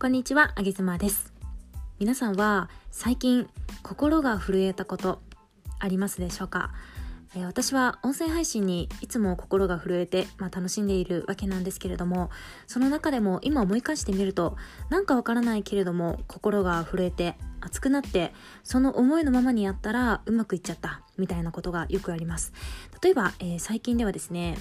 こんにちは、あげずまです。皆さんは最近心が震えたことありますでしょうか、えー私は音声配信にいつも心が震えて、まあ、楽しんでいるわけなんですけれどもその中でも今思い返してみるとなんかわからないけれども心が震えて熱くなってその思いのままにやったらうまくいっちゃったみたいなことがよくあります例えば、えー最近ではですね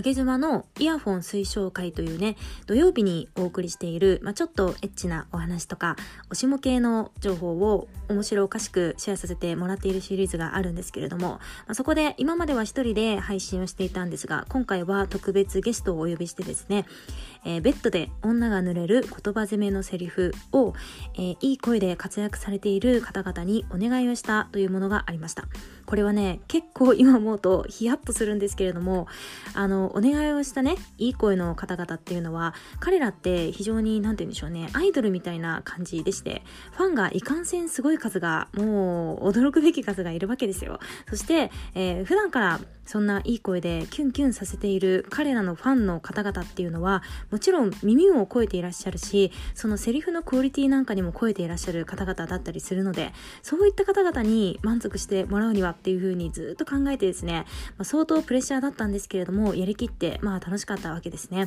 あげ妻のイヤホン推奨会というね、土曜日にお送りしている、まあ、ちょっとエッチなお話とか、おしも系の情報を面白おかしくシェアさせてもらっているシリーズがあるんですけれども、まあ、そこで今までは一人で配信をしていたんですが、今回は特別ゲストをお呼びしてですね、えーベッドで女が濡れる言葉攻めのセリフを、えーいい声で活躍されている方々にお願いをしたというものがありました。これはね、結構今思うとヒヤッとするんですけれども、あの、お願いをしたね、いい声の方々っていうのは、彼らって非常に、なんて言うんでしょうね、アイドルみたいな感じでして、ファンがいかんせんすごい数が、もう驚くべき数がいるわけですよ。そして、えー普段からそんないい声でキュンキュンさせている彼らのファンの方々っていうのは、もちろん耳を超えていらっしゃるし、そのセリフのクオリティなんかにも超えていらっしゃる方々だったりするので、そういった方々に満足してもらうにはっていうふうにずっと考えてですね、まあ、相当プレッシャーだったんですけれども、やりきって、まあ楽しかったわけですね。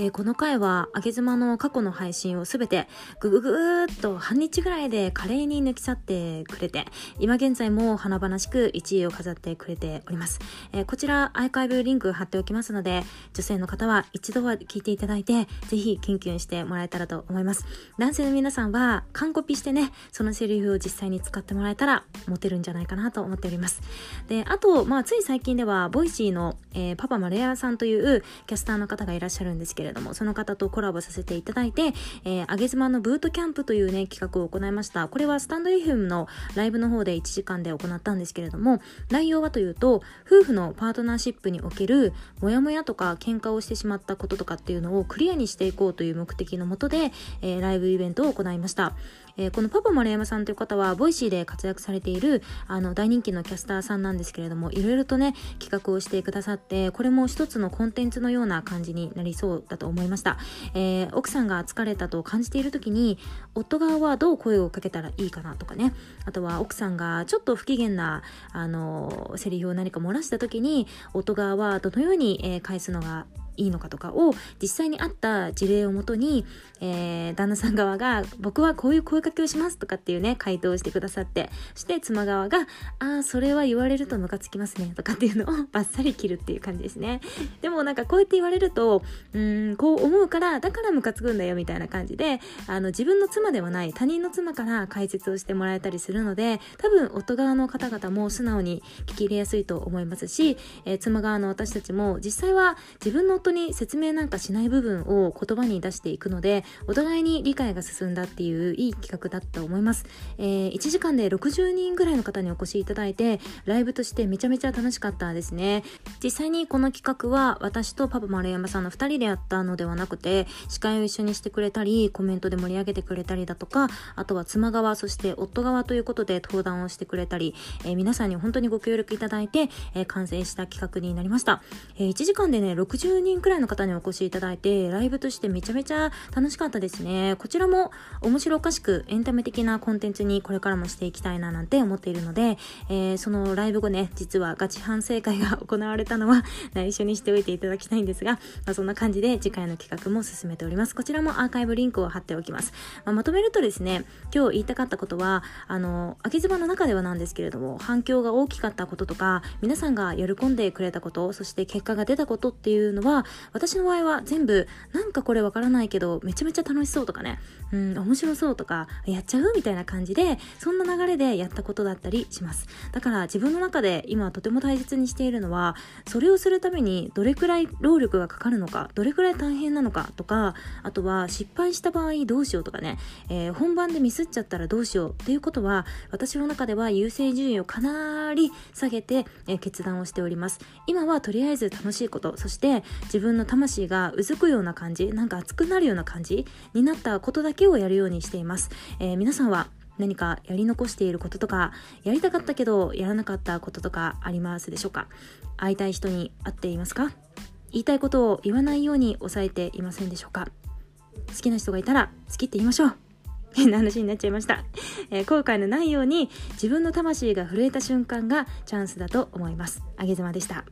で、この回は、あげ妻の過去の配信をすべて、ぐぐぐーっと半日ぐらいで華麗に抜き去ってくれて、今現在も華々しく1位を飾ってくれております。えーこちら、アーカイブリンク貼っておきますので、女性の方は一度は聞いていただいて、ぜひキュンキュンしてもらえたらと思います。男性の皆さんは、完コピしてね、そのセリフを実際に使ってもらえたら、モテるんじゃないかなと思っております。で、あと、まあ、つい最近では、 Voicy の、えーパパマレアさんというキャスターの方がいらっしゃるんですけれども、その方とコラボさせていただいて、えー、あげ妻のブートキャンプというね、企画を行いました。これはスタンド FM のライブの方で1時間で行ったんですけれども、内容はというと、夫婦のパートナーシップにおける、モヤモヤとか喧嘩をしてしまったこととかっていうのをクリアにしていこうという目的のもとで、えーライブイベントを行いました。えーこのパパ丸山さんという方は、 Voicy で活躍されている、あの、大人気のキャスターさんなんですけれども、いろいろとね、企画をしてくださって、これも一つのコンテンツのような感じになりそうだと思いました。えー奥さんが疲れたと感じている時に、夫側はどう声をかけたらいいかなとかね、あとは奥さんがちょっと不機嫌な、あの、セリフを何か漏らした時に、夫側はどのように、えー返すのがいいのかとかを実際にあった事例をもとに、えー旦那さん側が僕はこういう声かけをしますとかっていうね回答をしてくださってそして妻側がああそれは言われるとムカつきますねとかっていうのを バッサリ切るっていう感じですね。でもなんかこうやって言われるとうーんこう思うからだからムカつくんだよみたいな感じであの自分の妻ではない他人の妻から解説をしてもらえたりするので多分夫側の方々も素直に聞き入れやすいと思いますし、えー妻側の私たちも実際は自分の夫当に説明なんかしない部分を言葉に出していくのでお互いに理解が進んだっていういい企画だったと思います、えー1時間で60人ぐらいの方にお越しいただいてライブとしてめちゃめちゃ楽しかったですね。実際にこの企画は私とパパ丸山さんの2人でやったのではなくて司会を一緒にしてくれたりコメントで盛り上げてくれたりだとかあとは妻側そして夫側ということで登壇をしてくれたり、えー皆さんに本当にご協力いただいて、えー完成した企画になりました、え1時間でね60人くらいの方にお越しいただいてライブとしてめちゃめちゃ楽しかったですね。こちらも面白おかしくエンタメ的なコンテンツにこれからもしていきたいななんて思っているので、えーそのライブ後ね実はガチ反省会が行われたのは 内緒にしておいていただきたいんですが、まあ、そんな感じで次回の企画も進めております。こちらもアーカイブリンクを貼っておきます、まあまとめるとですね今日言いたかったことはあの秋妻の中ではなんですけれども反響が大きかったこととか皆さんが喜んでくれたことそして結果が出たことっていうのは私の場合は全部なんかこれわからないけどめちゃめちゃ楽しそうとかね。うん面白そうとかやっちゃうみたいな感じでそんな流れでやったことだったりします。だから自分の中で今とても大切にしているのはそれをするためにどれくらい労力がかかるのかどれくらい大変なのかとかあとは失敗した場合どうしようとかね、えー本番でミスっちゃったらどうしようっていうことは私の中では優先順位をかなり下げて、えー決断をしております。今はとりあえず楽しいことそして自分の魂がうずくような感じなんか熱くなるような感じになったことだけをやるようにしています、えー皆さんは何かやり残していることとかやりたかったけどやらなかったこととかありますでしょうか？会いたい人に会っていますか？言いたいことを言わないように抑えていませんでしょうか？好きな人がいたら好きって言いましょう。変な話になっちゃいました、えー、後悔のないように自分の魂が震えた瞬間がチャンスだと思います。あげずまでした。